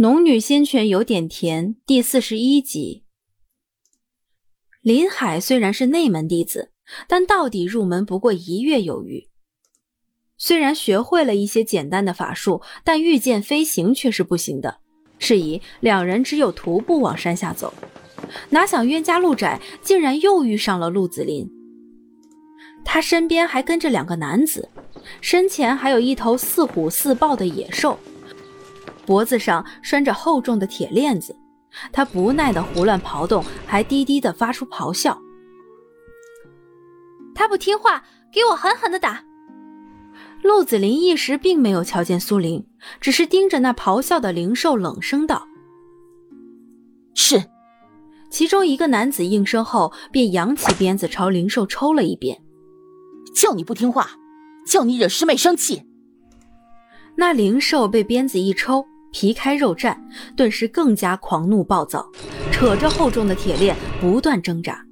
农女仙泉有点甜，第四十一集。林海虽然是内门弟子，但到底入门不过一月有余。虽然学会了一些简单的法术，但御剑飞行却是不行的。是以两人只有徒步往山下走。哪想冤家路窄，竟然又遇上了陆子霖。他身边还跟着两个男子，身前还有一头似虎似豹的野兽。脖子上拴着厚重的铁链子，他不耐地胡乱刨动，还低低地发出咆哮。他不听话，给我狠狠地打！陆子霖一时并没有瞧见苏玲，只是盯着那咆哮的灵兽，冷声道：“是。”其中一个男子应声后，便扬起鞭子朝灵兽抽了一鞭。叫你不听话，叫你惹师妹生气。那灵兽被鞭子一抽。皮开肉绽，顿时更加狂怒暴躁，扯着厚重的铁链不断挣扎。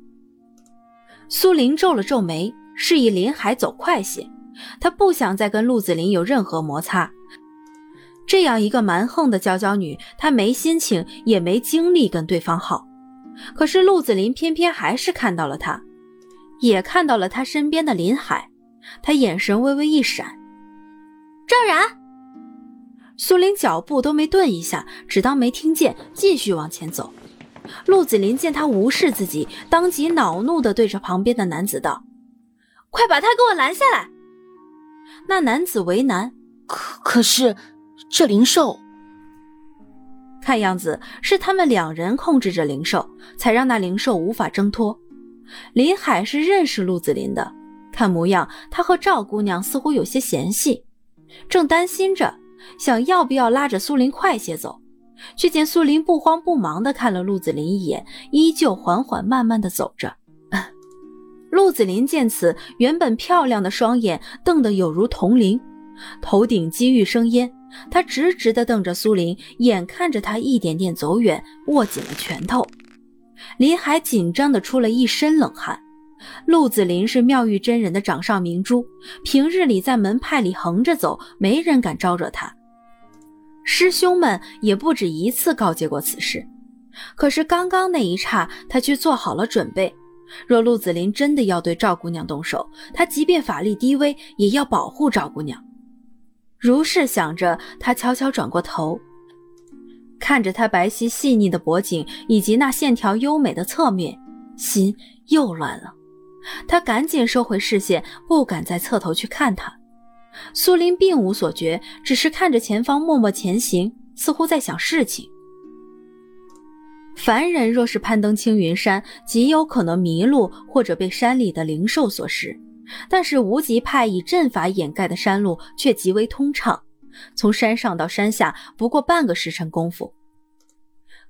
苏林皱了皱眉，示意林海走快些，他不想再跟陆子霖有任何摩擦。这样一个蛮横的娇娇女，他没心情也没精力跟对方耗。可是陆子霖偏偏还是看到了他，也看到了他身边的林海，他眼神微微一闪，赵然。苏林脚步都没顿一下，只当没听见，继续往前走。陆子霖见他无视自己，当即恼怒地对着旁边的男子道：“快把他给我拦下来！”那男子为难：“可可是这灵兽……看样子是他们两人控制着灵兽，才让那灵兽无法挣脱。”林海是认识陆子霖的，看模样他和赵姑娘似乎有些嫌隙，正担心着。想要不要拉着苏林快些走，却见苏林不慌不忙地看了陆子霖一眼，依旧缓缓慢慢地走着。陆子霖见此，原本漂亮的双眼瞪得有如铜铃，头顶积玉生烟。他直直地瞪着苏林，眼看着他一点点走远，握紧了拳头。林海紧张的出了一身冷汗。陆子霖是妙玉真人的掌上明珠，平日里在门派里横着走，没人敢招惹他。师兄们也不止一次告诫过此事，可是刚刚那一刹，他却做好了准备。若陆子霖真的要对赵姑娘动手，他即便法力低微，也要保护赵姑娘。如是想着，他悄悄转过头，看着她白皙细腻的脖颈以及那线条优美的侧面，心又乱了。他赶紧收回视线，不敢再侧头去看他。苏林并无所觉，只是看着前方默默前行，似乎在想事情。凡人若是攀登青云山，极有可能迷路或者被山里的灵兽所食。但是无极派以阵法掩盖的山路却极为通畅，从山上到山下不过半个时辰功夫。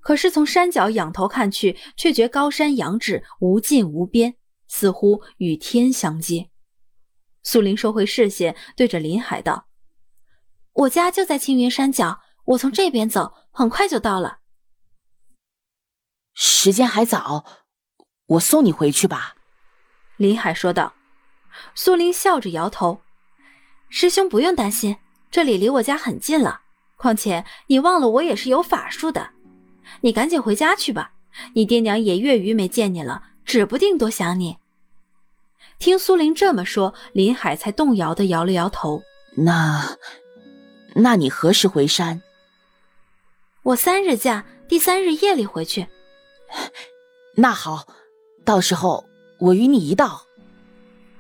可是从山脚仰头看去，却觉高山仰止，无尽无边。似乎与天相接。苏林收回视线，对着林海道：“我家就在青云山脚，我从这边走，很快就到了。”时间还早，我送你回去吧。”林海说道。苏林笑着摇头：“师兄不用担心，这里离我家很近了。况且你忘了我也是有法术的，你赶紧回家去吧。你爹娘也月余没见你了。”指不定多想你。听苏林这么说，林海才动摇的摇了摇头。那，那你何时回山？我三日假，第三日夜里回去。那好，到时候我与你一道。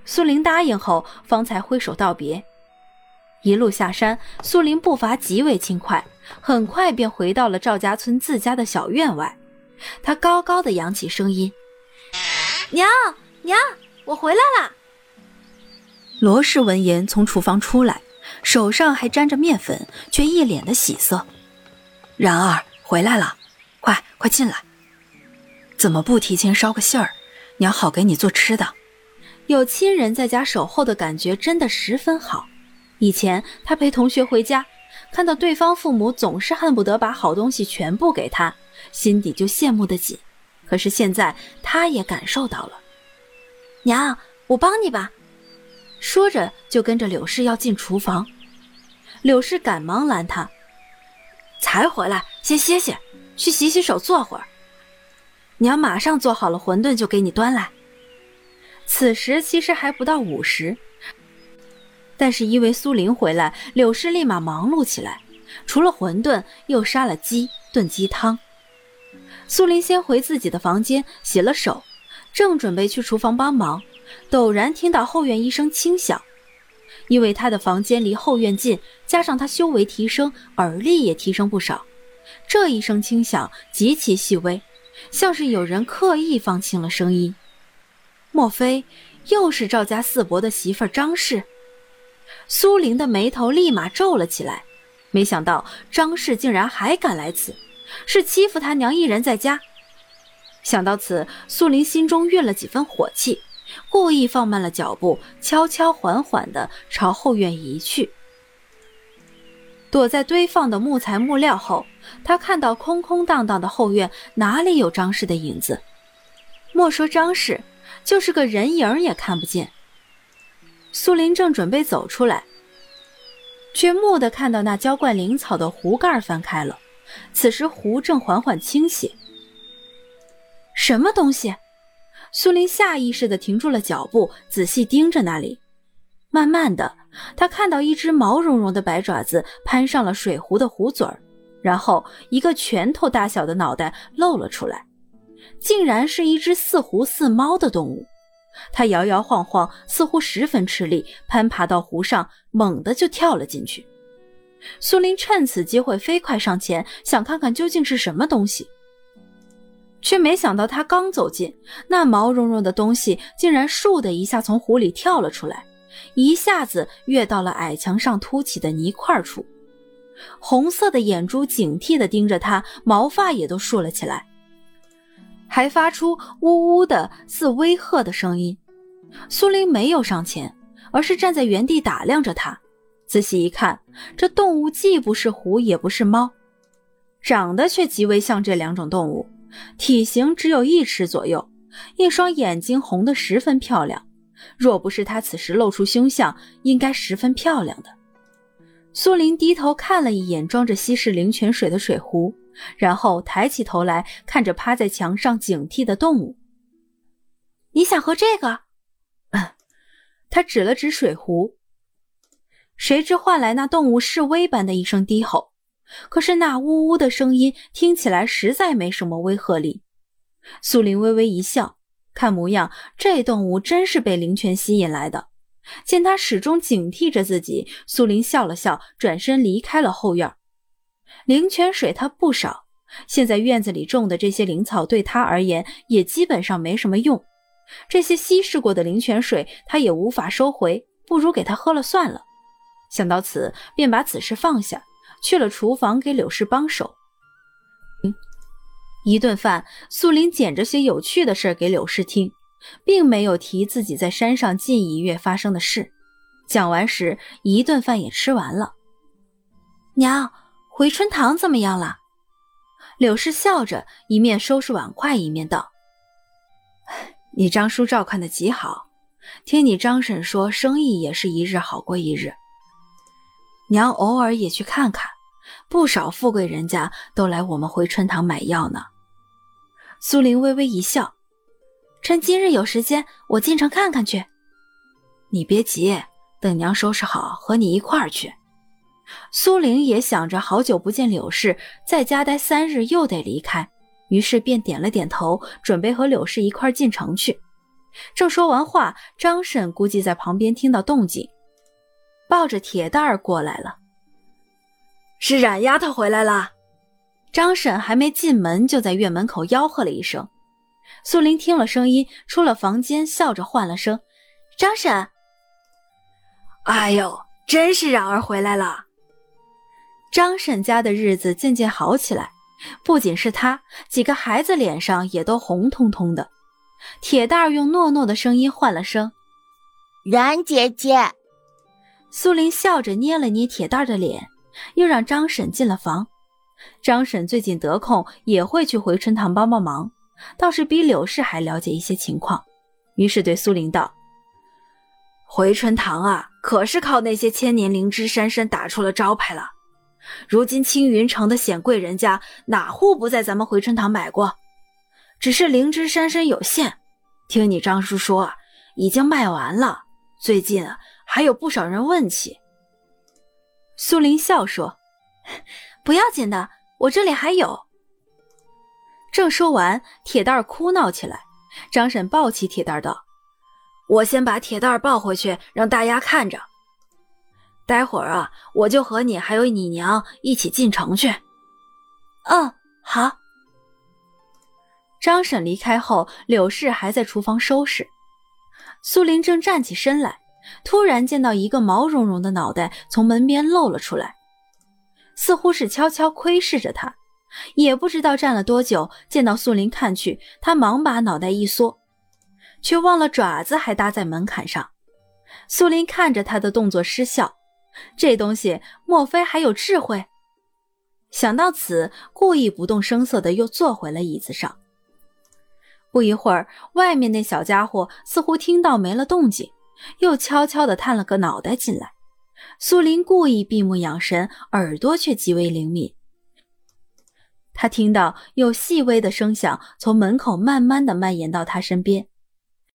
苏林答应后，方才挥手道别。一路下山，苏林步伐极为轻快，很快便回到了赵家村自家的小院外。他高高的扬起声音。娘娘，我回来了。罗氏闻言从厨房出来，手上还沾着面粉，却一脸的喜色。然儿回来了，快快进来。怎么不提前捎个信儿，娘好给你做吃的。有亲人在家守候的感觉真的十分好。以前他陪同学回家，看到对方父母总是恨不得把好东西全部给他，心底就羡慕的紧。可是现在，他也感受到了。娘，我帮你吧。说着，就跟着柳氏要进厨房。柳氏赶忙拦他：“才回来？先歇歇，去洗洗手，坐会儿。娘马上做好了馄饨就给你端来。此时其实还不到午时，但是因为苏林回来，柳氏立马忙碌起来，除了馄饨，又杀了鸡，炖鸡汤。苏林先回自己的房间洗了手，正准备去厨房帮忙，陡然听到后院一声轻响。因为他的房间离后院近，加上他修为提升，耳力也提升不少。这一声轻响极其细微，像是有人刻意放轻了声音。莫非又是赵家四伯的媳妇张氏？苏玲的眉头立马皱了起来，没想到张氏竟然还敢来此。是欺负他娘一人在家。想到此，苏林心中运了几分火气，故意放慢了脚步，悄悄缓缓地朝后院移去。躲在堆放的木材木料后，他看到空空荡荡的后院，哪里有张氏的影子？莫说张氏，就是个人影也看不见。苏林正准备走出来，却蓦地看到那浇灌灵草的壶盖翻开了。此时壶正缓缓倾斜，什么东西？苏林下意识地停住了脚步，仔细盯着那里。慢慢的，他看到一只毛茸茸的白爪子攀上了水壶的壶嘴儿，然后一个拳头大小的脑袋露了出来，竟然是一只似狐似猫的动物。它摇摇晃晃，似乎十分吃力，攀爬到壶上，猛地就跳了进去。苏林趁此机会飞快上前，想看看究竟是什么东西，却没想到他刚走近，那毛茸茸的东西竟然“竖”的一下从湖里跳了出来，一下子跃到了矮墙上凸起的泥块处，红色的眼珠警惕地盯着他，毛发也都竖了起来，还发出呜呜的似威吓的声音。苏林没有上前，而是站在原地打量着他。仔细一看，这动物既不是狐，也不是猫，长得却极为像这两种动物。体型只有一尺左右，一双眼睛红得十分漂亮。若不是他此时露出凶相，应该十分漂亮的。苏林低头看了一眼装着稀释灵泉水的水壶，然后抬起头来看着趴在墙上警惕的动物：“你想喝这个？”他指了指水壶。谁知换来那动物示威般的一声低吼，可是那呜呜的声音听起来实在没什么威吓力。苏林微微一笑，看模样这动物真是被灵泉吸引来的。见他始终警惕着自己，苏林笑了笑，转身离开了后院。灵泉水他不少，现在院子里种的这些灵草对他而言也基本上没什么用。这些稀释过的灵泉水他也无法收回，不如给他喝了算了。想到此，便把此事放下，去了厨房给柳氏帮手。嗯，一顿饭，苏林捡着些有趣的事给柳氏听，并没有提自己在山上近一月发生的事。讲完时，一顿饭也吃完了。娘，回春堂怎么样了？柳氏笑着，一面收拾碗筷，一面道：“你张叔照看的极好，听你张婶说，生意也是一日好过一日。”娘偶尔也去看看，不少富贵人家都来我们回春堂买药呢。苏玲微微一笑，趁今日有时间，我进城看看去。你别急，等娘收拾好，和你一块儿去。苏玲也想着好久不见柳氏，在家待三日又得离开，于是便点了点头，准备和柳氏一块进城去。正说完话，张婶估计在旁边听到动静。抱着铁蛋儿过来了，是冉丫头回来了。张婶还没进门，就在院门口吆喝了一声。苏林听了声音，出了房间，笑着唤了声：“张婶。”哎呦，真是冉儿回来了。张婶家的日子渐渐好起来，不仅是她，几个孩子脸上也都红彤彤的。铁蛋儿用糯糯的声音唤了声：“冉姐姐。”苏林笑着捏了捏铁蛋的脸，又让张婶进了房。张婶最近得空也会去回春堂帮帮忙，倒是比柳氏还了解一些情况。于是对苏林道：“回春堂啊，可是靠那些千年灵芝山参打出了招牌了。如今青云城的显贵人家哪户不在咱们回春堂买过？只是灵芝山参有限，听你张叔说已经卖完了。最近还有不少人问起。苏林笑说：“不要紧的，我这里还有。”正说完，铁蛋儿哭闹起来。张婶抱起铁蛋儿道：“我先把铁蛋儿抱回去，让大丫看着。待会儿啊，我就和你还有你娘一起进城去。”“嗯，好。”张婶离开后，柳氏还在厨房收拾。苏林正站起身来，突然见到一个毛茸茸的脑袋从门边露了出来，似乎是悄悄窥视着他。也不知道站了多久，见到苏林看去，他忙把脑袋一缩，却忘了爪子还搭在门槛上。苏林看着他的动作失笑，这东西莫非还有智慧？想到此，故意不动声色的又坐回了椅子上。不一会儿，外面那小家伙似乎听到没了动静，又悄悄地探了个脑袋进来。苏林故意闭目养神，耳朵却极为灵敏。他听到有细微的声响从门口慢慢的蔓延到他身边，